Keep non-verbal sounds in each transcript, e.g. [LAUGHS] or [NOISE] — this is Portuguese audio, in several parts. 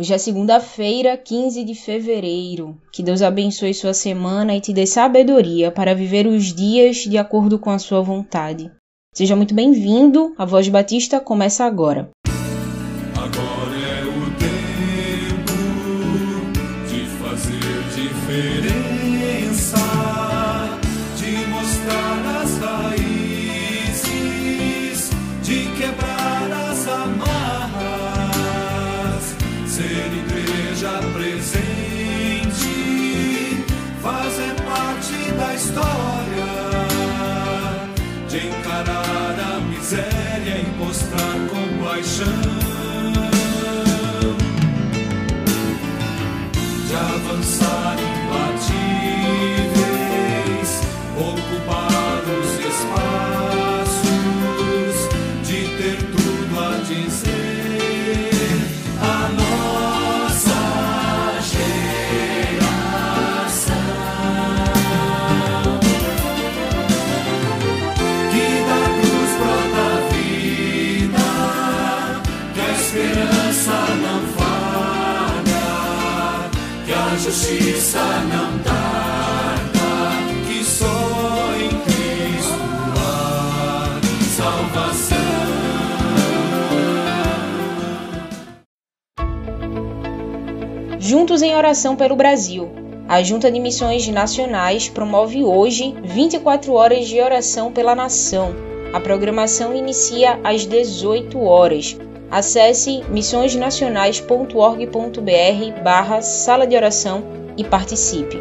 Hoje é segunda-feira, 15 de fevereiro. Que Deus abençoe sua semana e te dê sabedoria para viver os dias de acordo com a sua vontade. Seja muito bem-vindo. A Voz Batista começa agora. Mostrar compaixão. de avançar Juntos em oração pelo Brasil. A Junta de Missões Nacionais promove hoje 24 horas de oração pela nação. A programação inicia às 18 horas. Acesse missõesnacionais.org.br barra sala de oração e participe.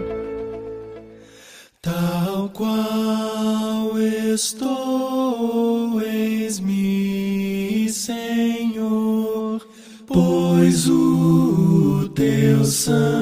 Tal qual estou, teu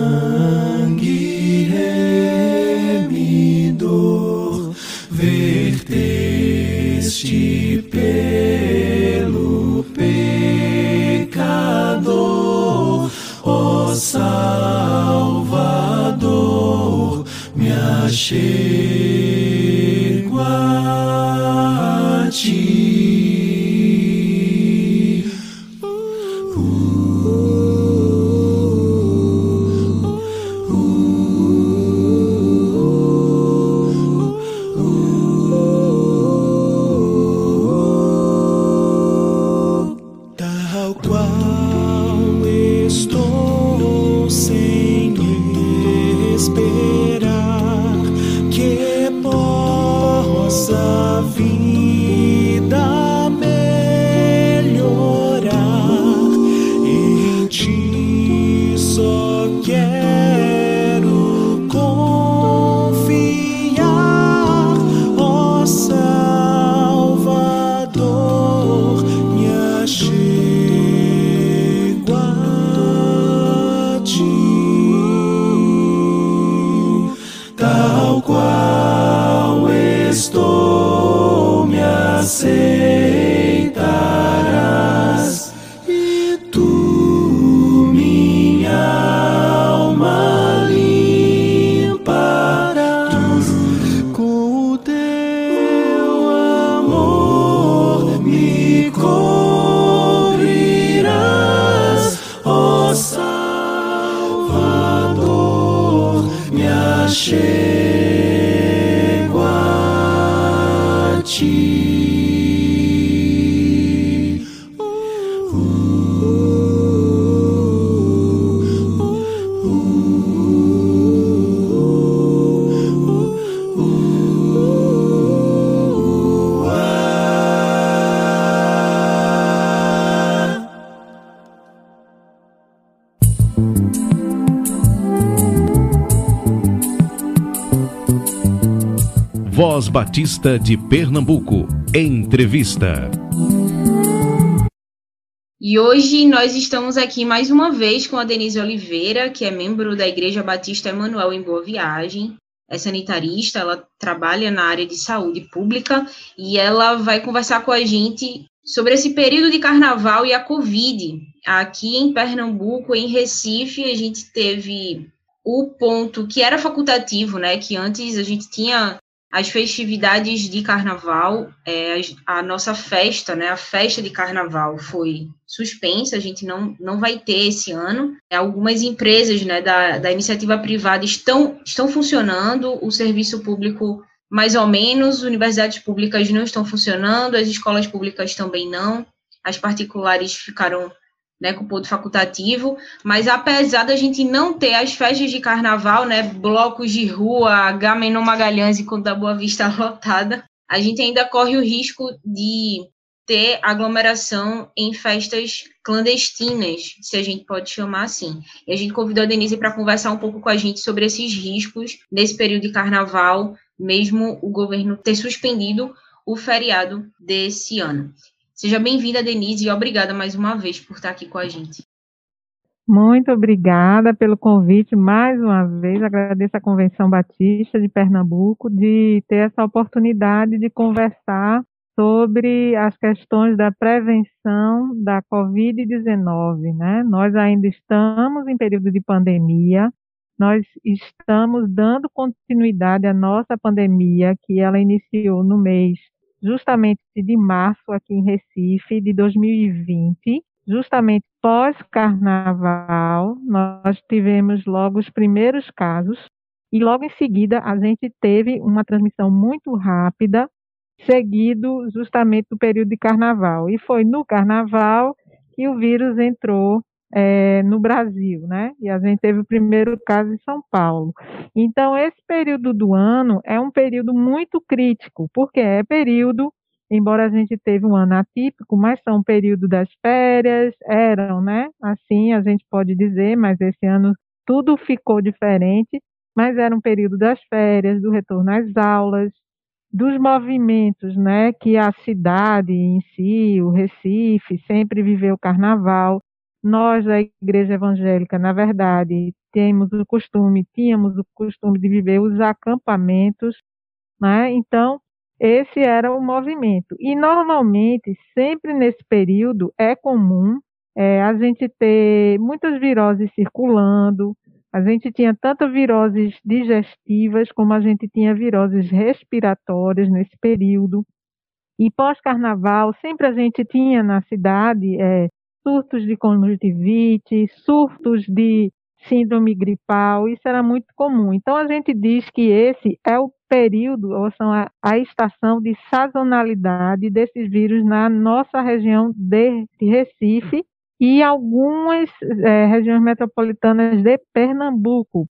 Batista de Pernambuco. Entrevista. E hoje nós estamos aqui mais uma vez com a Denise Oliveira, que é membro da Igreja Batista Emanuel em Boa Viagem. é sanitarista, ela trabalha na área de saúde pública e ela vai conversar com a gente sobre esse período de carnaval e a Covid. Aqui em Pernambuco, em Recife, a gente teve o ponto que era facultativo, né? Que antes a gente tinha as festividades de carnaval, é, a nossa festa, né, a festa de carnaval foi suspensa, a gente não, não vai ter esse ano. Algumas empresas né, da, da iniciativa privada estão, estão funcionando, o serviço público mais ou menos, universidades públicas não estão funcionando, as escolas públicas também não, as particulares ficaram né, com ponto facultativo, mas apesar da gente não ter as festas de carnaval, né, blocos de rua, Gamenon Magalhães e Conta Boa Vista [LAUGHS] lotada, a gente ainda corre o risco de ter aglomeração em festas clandestinas, se a gente pode chamar assim. E a gente convidou a Denise para conversar um pouco com a gente sobre esses riscos nesse período de carnaval, mesmo o governo ter suspendido o feriado desse ano. Seja bem-vinda, Denise, e obrigada mais uma vez por estar aqui com a gente. Muito obrigada pelo convite mais uma vez. Agradeço a Convenção Batista de Pernambuco de ter essa oportunidade de conversar sobre as questões da prevenção da Covid-19. Né? Nós ainda estamos em período de pandemia, nós estamos dando continuidade à nossa pandemia, que ela iniciou no mês justamente de março aqui em Recife de 2020, justamente pós-carnaval, nós tivemos logo os primeiros casos e logo em seguida a gente teve uma transmissão muito rápida, seguido justamente do período de carnaval. E foi no carnaval que o vírus entrou é, no Brasil, né? E a gente teve o primeiro caso em São Paulo. Então, esse período do ano é um período muito crítico, porque é período, embora a gente teve um ano atípico, mas são período das férias, eram, né? Assim a gente pode dizer, mas esse ano tudo ficou diferente, mas era um período das férias, do retorno às aulas, dos movimentos, né, que a cidade em si, o Recife, sempre viveu o carnaval, nós, da Igreja Evangélica, na verdade, temos o costume, tínhamos o costume de viver os acampamentos, né? Então, esse era o movimento. E normalmente, sempre nesse período, é comum é, a gente ter muitas viroses circulando. A gente tinha tanto viroses digestivas como a gente tinha viroses respiratórias nesse período. E pós-carnaval, sempre a gente tinha na cidade é, surtos de conjuntivite, surtos de síndrome gripal, isso era muito comum. Então a gente diz que esse é o período, ou são a, a estação de sazonalidade desses vírus na nossa região de, Recife e algumas é, regiões metropolitanas de Pernambuco.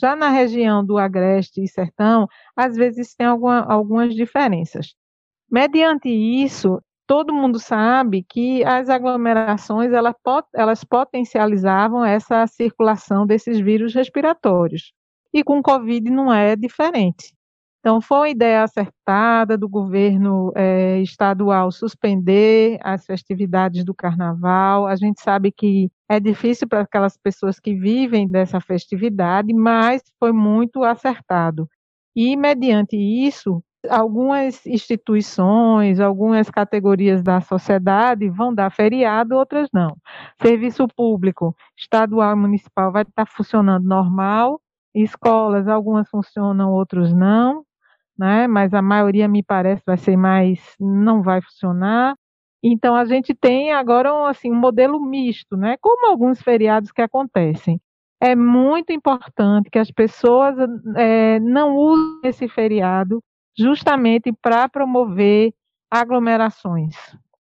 Já na região do Agreste e Sertão, às vezes tem alguma, algumas diferenças. Mediante isso, todo mundo sabe que as aglomerações elas, elas potencializavam essa circulação desses vírus respiratórios. E com Covid não é diferente. Então, foi uma ideia acertada do governo é, estadual suspender as festividades do carnaval. A gente sabe que é difícil para aquelas pessoas que vivem dessa festividade, mas foi muito acertado. E, mediante isso, algumas instituições, algumas categorias da sociedade vão dar feriado, outras não. Serviço público, estadual e municipal vai estar funcionando normal, escolas, algumas funcionam, outros não, né? Mas a maioria me parece vai ser mais não vai funcionar. Então a gente tem agora assim um modelo misto, né? Como alguns feriados que acontecem. É muito importante que as pessoas é, não usem esse feriado justamente para promover aglomerações.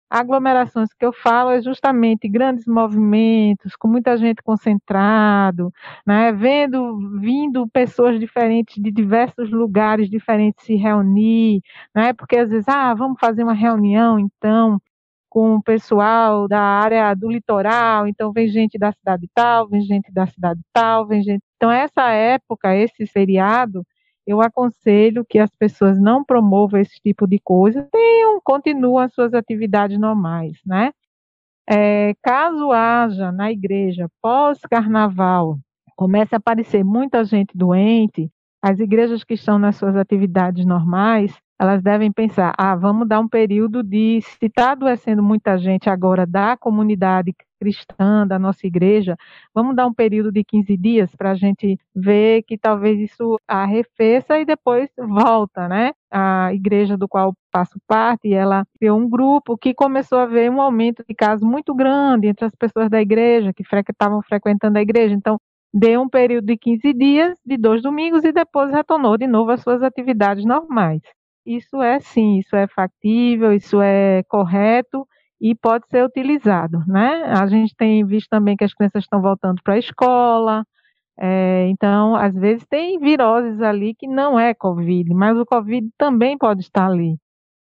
Aglomerações que eu falo é justamente grandes movimentos, com muita gente concentrado, né, vendo, vindo pessoas diferentes de diversos lugares diferentes se reunir, né, porque às vezes, ah, vamos fazer uma reunião então com o pessoal da área do litoral, então vem gente da cidade tal, vem gente da cidade tal, vem gente. Então essa época, esse feriado, eu aconselho que as pessoas não promovam esse tipo de coisa, tenham, continuem as suas atividades normais, né? É, caso haja na igreja pós-carnaval, comece a aparecer muita gente doente, As igrejas que estão nas suas atividades normais, elas devem pensar: ah, vamos dar um período de. Se está adoecendo muita gente agora da comunidade cristã, da nossa igreja, vamos dar um período de 15 dias para a gente ver que talvez isso arrefeça e depois volta, né? A igreja do qual faço parte, ela criou um grupo que começou a ver um aumento de casos muito grande entre as pessoas da igreja, que estavam frequentando a igreja. Então, deu um período de 15 dias, de dois domingos, e depois retornou de novo às suas atividades normais. Isso é sim, isso é factível, isso é correto e pode ser utilizado, né? A gente tem visto também que as crianças estão voltando para a escola, é, então, às vezes tem viroses ali que não é Covid, mas o Covid também pode estar ali.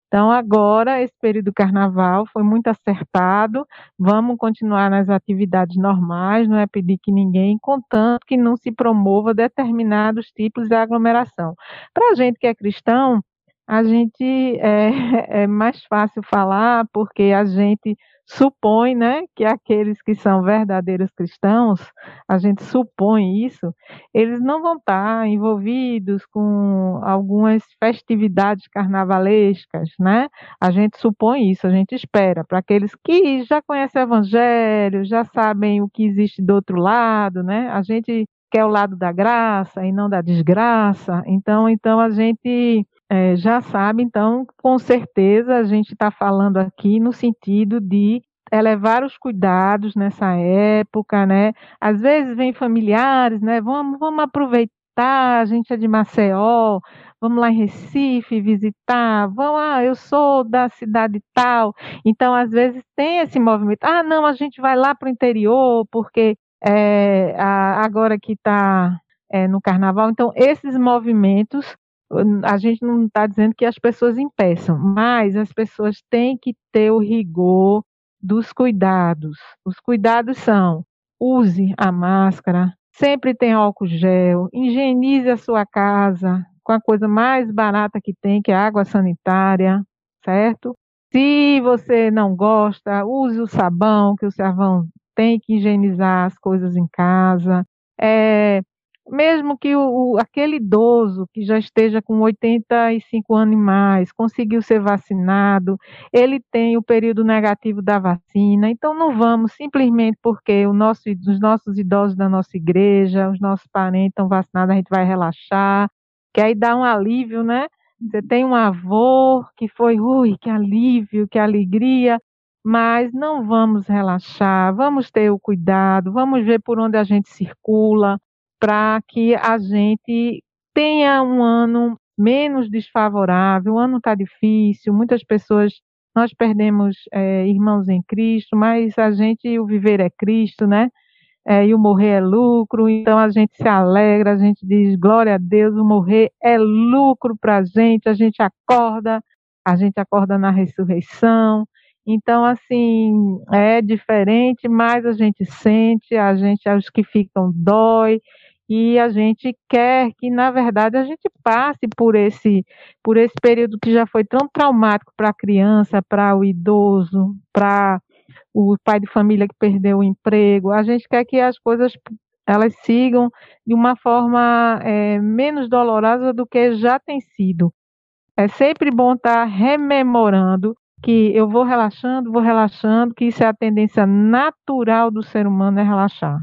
Então, agora, esse período do carnaval foi muito acertado. Vamos continuar nas atividades normais, não é pedir que ninguém, contanto que não se promova determinados tipos de aglomeração. Para a gente que é cristão, a gente é, [LAUGHS] é mais fácil falar porque a gente supõe, né, que aqueles que são verdadeiros cristãos, a gente supõe isso, eles não vão estar envolvidos com algumas festividades carnavalescas, né? A gente supõe isso, a gente espera para aqueles que já conhecem o evangelho, já sabem o que existe do outro lado, né? A gente quer o lado da graça e não da desgraça. Então, então a gente é, já sabe, então, com certeza a gente está falando aqui no sentido de elevar os cuidados nessa época, né? Às vezes vem familiares, né? Vamos, vamos aproveitar, a gente é de Maceió, vamos lá em Recife visitar, vamos, ah, eu sou da cidade tal. Então, às vezes tem esse movimento. Ah, não, a gente vai lá para o interior, porque é, a, agora que está é, no carnaval. Então, esses movimentos a gente não está dizendo que as pessoas impeçam, mas as pessoas têm que ter o rigor dos cuidados. Os cuidados são: use a máscara, sempre tem álcool gel, higienize a sua casa com a coisa mais barata que tem, que é água sanitária, certo? Se você não gosta, use o sabão, que o sabão tem que higienizar as coisas em casa. É, mesmo que o, aquele idoso que já esteja com 85 anos e mais, conseguiu ser vacinado, ele tem o período negativo da vacina, então não vamos simplesmente porque nosso, os nossos idosos da nossa igreja, os nossos parentes estão vacinados, a gente vai relaxar, que aí dá um alívio, né? Você tem um avô que foi, ui, que alívio, que alegria, mas não vamos relaxar, vamos ter o cuidado, vamos ver por onde a gente circula, para que a gente tenha um ano menos desfavorável. O ano está difícil, muitas pessoas. Nós perdemos é, irmãos em Cristo, mas a gente, o viver é Cristo, né? É, e o morrer é lucro, então a gente se alegra, a gente diz glória a Deus, o morrer é lucro para a gente, a gente acorda, a gente acorda na ressurreição. Então, assim, é diferente, mas a gente sente, a gente, os que ficam dói, e a gente quer que, na verdade, a gente passe por esse, por esse período que já foi tão traumático para a criança, para o idoso, para o pai de família que perdeu o emprego. A gente quer que as coisas elas sigam de uma forma é, menos dolorosa do que já tem sido. É sempre bom estar tá rememorando que eu vou relaxando, vou relaxando, que isso é a tendência natural do ser humano é relaxar.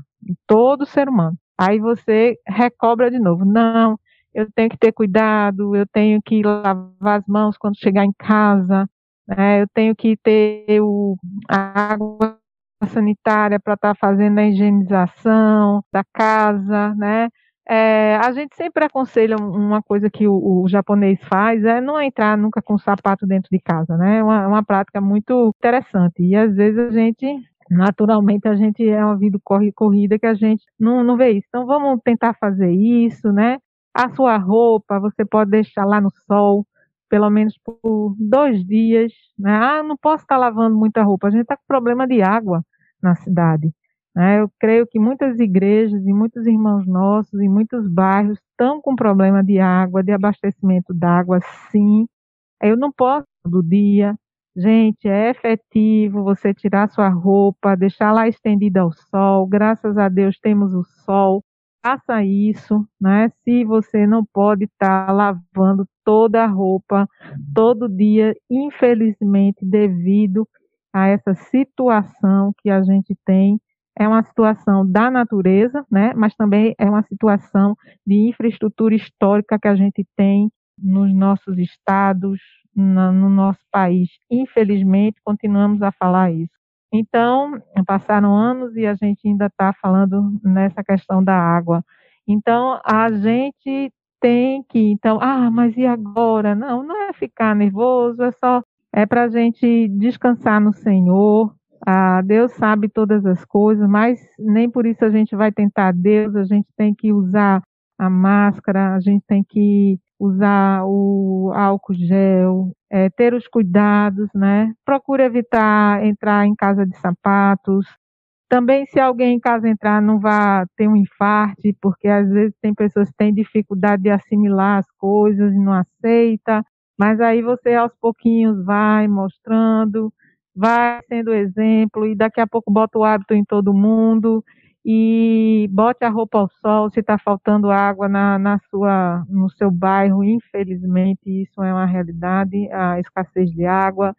Todo ser humano. Aí você recobra de novo. Não, eu tenho que ter cuidado, eu tenho que lavar as mãos quando chegar em casa, né? eu tenho que ter o, a água sanitária para estar tá fazendo a higienização da casa, né? É, a gente sempre aconselha uma coisa que o, o, japonês faz é não entrar nunca com sapato dentro de casa, né? É uma, uma prática muito interessante. E às vezes a gente naturalmente a gente é uma vida corre corrida que a gente não, não vê isso. Então vamos tentar fazer isso, né? A sua roupa você pode deixar lá no sol, pelo menos por dois dias. Né? Ah, não posso estar lavando muita roupa. A gente está com problema de água na cidade. Né? Eu creio que muitas igrejas e muitos irmãos nossos em muitos bairros estão com problema de água, de abastecimento d'água, sim. Eu não posso do dia Gente, é efetivo você tirar sua roupa, deixar lá estendida ao sol. Graças a Deus temos o sol. faça isso, né? Se você não pode estar tá lavando toda a roupa todo dia, infelizmente, devido a essa situação que a gente tem, é uma situação da natureza, né? Mas também é uma situação de infraestrutura histórica que a gente tem nos nossos estados, no nosso país. Infelizmente, continuamos a falar isso. Então, passaram anos e a gente ainda está falando nessa questão da água. Então, a gente tem que, então, ah, mas e agora? Não, não é ficar nervoso, é só é para a gente descansar no Senhor. Ah, Deus sabe todas as coisas, mas nem por isso a gente vai tentar Deus. A gente tem que usar a máscara, a gente tem que usar o álcool gel, é, ter os cuidados, né? Procure evitar entrar em casa de sapatos. Também, se alguém em casa entrar, não vá ter um infarte, porque às vezes tem pessoas que têm dificuldade de assimilar as coisas e não aceita. Mas aí você aos pouquinhos vai mostrando, vai sendo exemplo e daqui a pouco bota o hábito em todo mundo e bote a roupa ao sol se está faltando água na, na sua, no seu bairro. Infelizmente, isso é uma realidade, a escassez de água.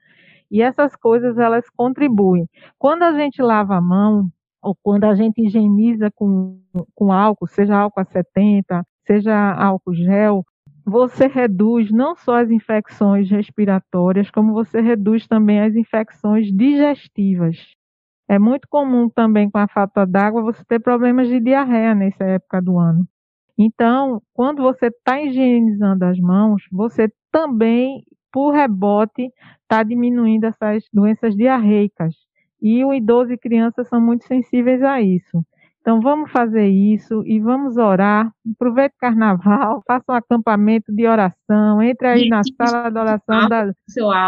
E essas coisas, elas contribuem. Quando a gente lava a mão, ou quando a gente higieniza com, com álcool, seja álcool a 70, seja álcool gel, você reduz não só as infecções respiratórias, como você reduz também as infecções digestivas. É muito comum também com a falta d'água você ter problemas de diarreia nessa época do ano. Então, quando você está higienizando as mãos, você também, por rebote, está diminuindo essas doenças diarreicas. E o idoso e criança são muito sensíveis a isso. Então vamos fazer isso e vamos orar. Aproveite o carnaval, [LAUGHS] faça um acampamento de oração, entre aí na sala de oração da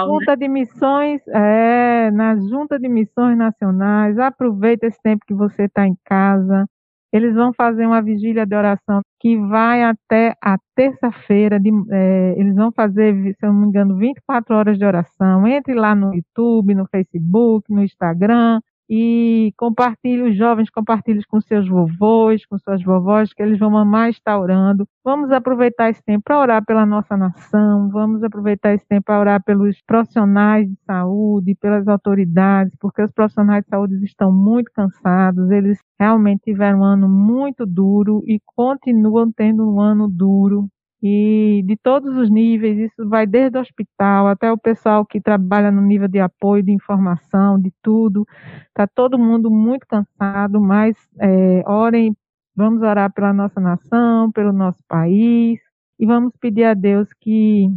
Junta de Missões, é, na Junta de Missões Nacionais. Aproveite esse tempo que você está em casa. Eles vão fazer uma vigília de oração que vai até a terça-feira. É, eles vão fazer, se eu não me engano, 24 horas de oração. Entre lá no YouTube, no Facebook, no Instagram e compartilhe, os jovens compartilhem com seus vovôs, com suas vovós, que eles vão amar estar orando. Vamos aproveitar esse tempo para orar pela nossa nação, vamos aproveitar esse tempo para orar pelos profissionais de saúde, pelas autoridades, porque os profissionais de saúde estão muito cansados, eles realmente tiveram um ano muito duro e continuam tendo um ano duro e de todos os níveis, isso vai desde o hospital até o pessoal que trabalha no nível de apoio, de informação, de tudo. Está todo mundo muito cansado, mas é, orem, vamos orar pela nossa nação, pelo nosso país, e vamos pedir a Deus que,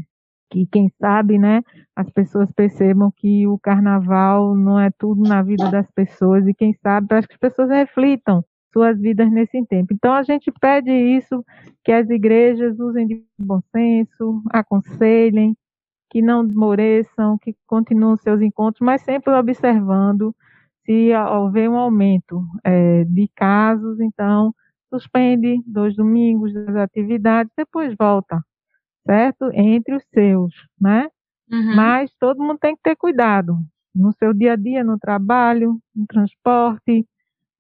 que quem sabe, né, as pessoas percebam que o carnaval não é tudo na vida das pessoas, e quem sabe, para que as pessoas reflitam suas vidas nesse tempo. Então a gente pede isso, que as igrejas usem de bom senso, aconselhem, que não desmoreçam, que continuem seus encontros, mas sempre observando se houver um aumento é, de casos, então suspende dois domingos das atividades, depois volta, certo? Entre os seus, né? Uhum. Mas todo mundo tem que ter cuidado no seu dia a dia, no trabalho, no transporte,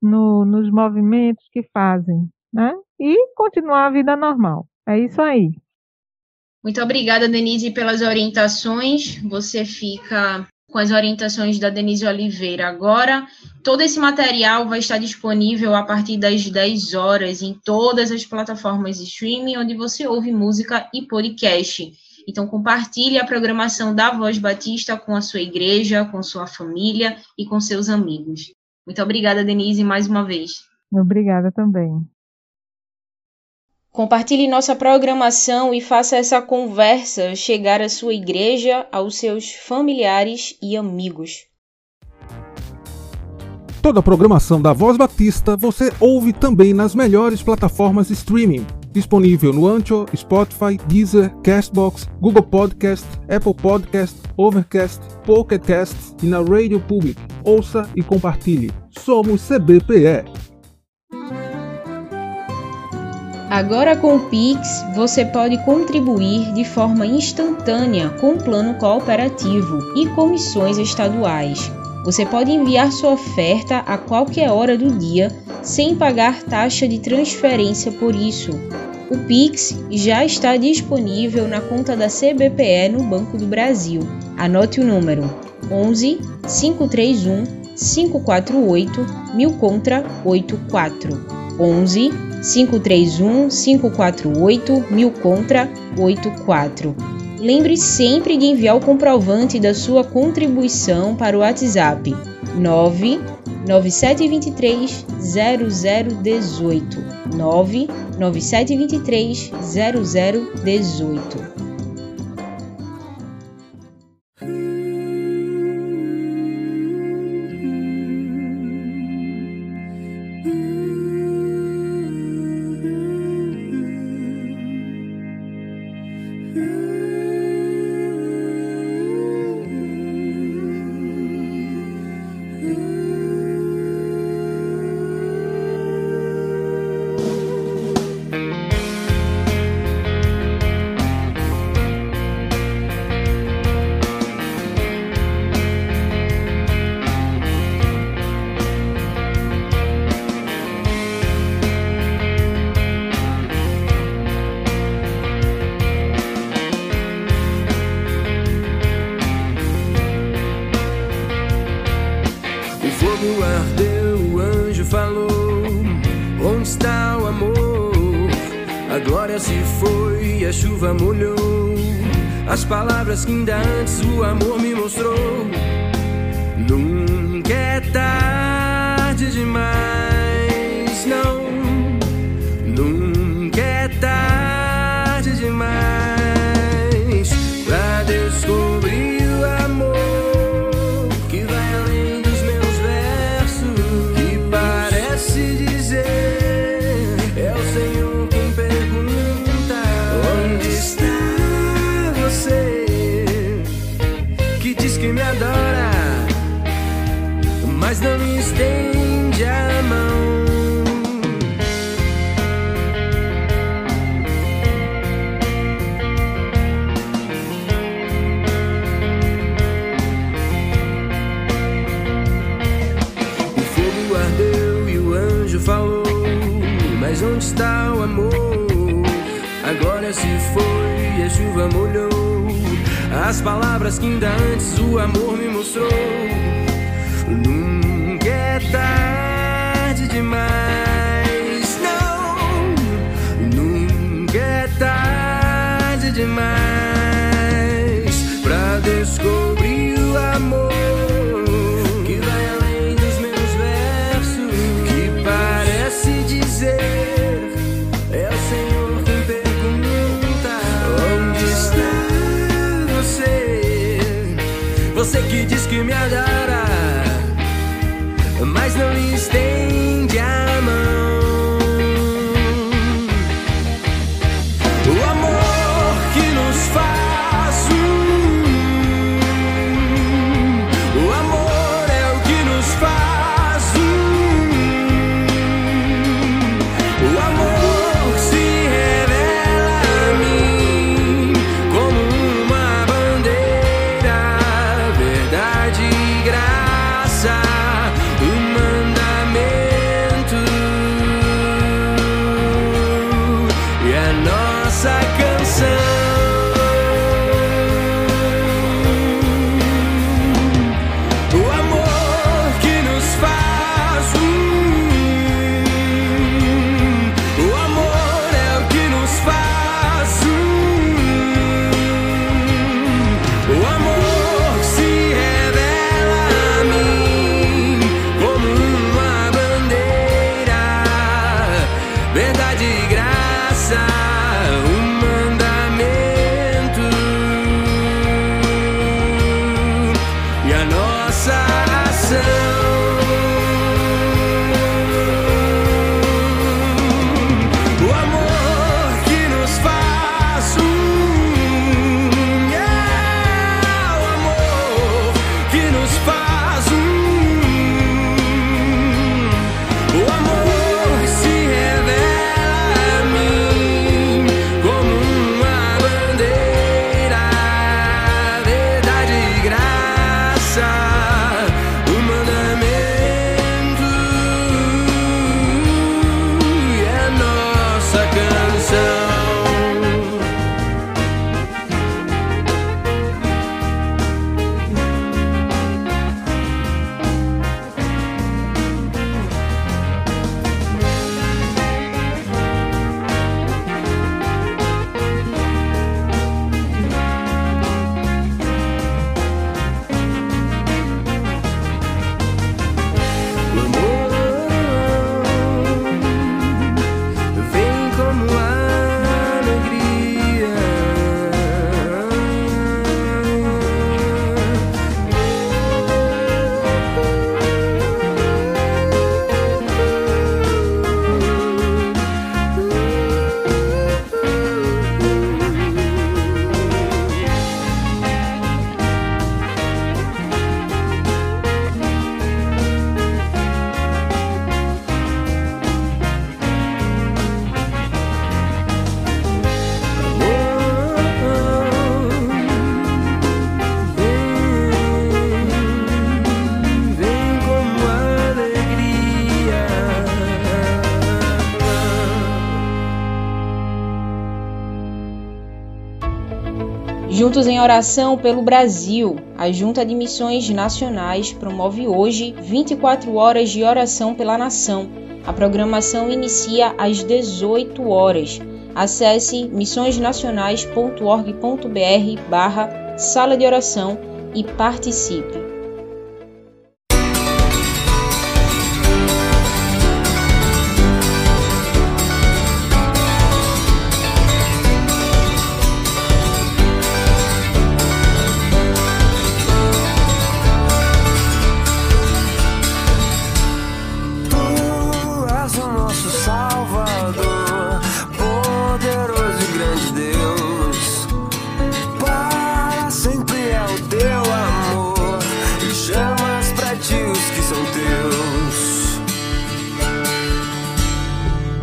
no, nos movimentos que fazem, né? E continuar a vida normal. É isso aí. Muito obrigada, Denise, pelas orientações. Você fica com as orientações da Denise Oliveira agora. Todo esse material vai estar disponível a partir das 10 horas em todas as plataformas de streaming onde você ouve música e podcast. Então, compartilhe a programação da Voz Batista com a sua igreja, com sua família e com seus amigos. Muito obrigada, Denise, mais uma vez. Obrigada também. Compartilhe nossa programação e faça essa conversa chegar à sua igreja, aos seus familiares e amigos. Toda a programação da Voz Batista você ouve também nas melhores plataformas de streaming. Disponível no Ancho, Spotify, Deezer, Castbox, Google Podcast, Apple Podcast, Overcast, Pocket e na Radio Public. Ouça e compartilhe. Somos CBPE. Agora com o Pix, você pode contribuir de forma instantânea com o plano cooperativo e comissões estaduais Você pode enviar sua oferta a qualquer hora do dia sem pagar taxa de transferência por isso. O Pix já está disponível na conta da CBPE no Banco do Brasil. Anote o número 11 531 548 1000 contra 84. 11 531 548 1000 contra 84. Lembre sempre de enviar o comprovante da sua contribuição para o WhatsApp 9 9723 0018 9 9723 0018 palavras que ainda antes o amor me mostrou. Nunca é tarde demais, não. Onde está o amor? Agora se foi e a chuva molhou as palavras que ainda antes o amor me mostrou. Nunca é tarde demais, não. Nunca é tarde demais pra descobrir Você que diz que me adora, mas não estende my Juntos em Oração pelo Brasil, a Junta de Missões Nacionais promove hoje 24 horas de oração pela nação. A programação inicia às 18 horas. Acesse missõesnacionais.org.br barra sala de oração e participe.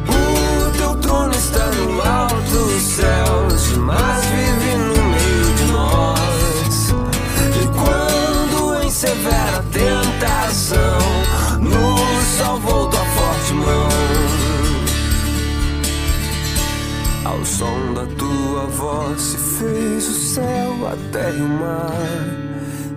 O teu trono está no alto dos céus, mas vive no meio de nós. E quando em severa tentação, nos salvou tua forte mão. Ao som da tua voz se fez o céu, a terra e o mar.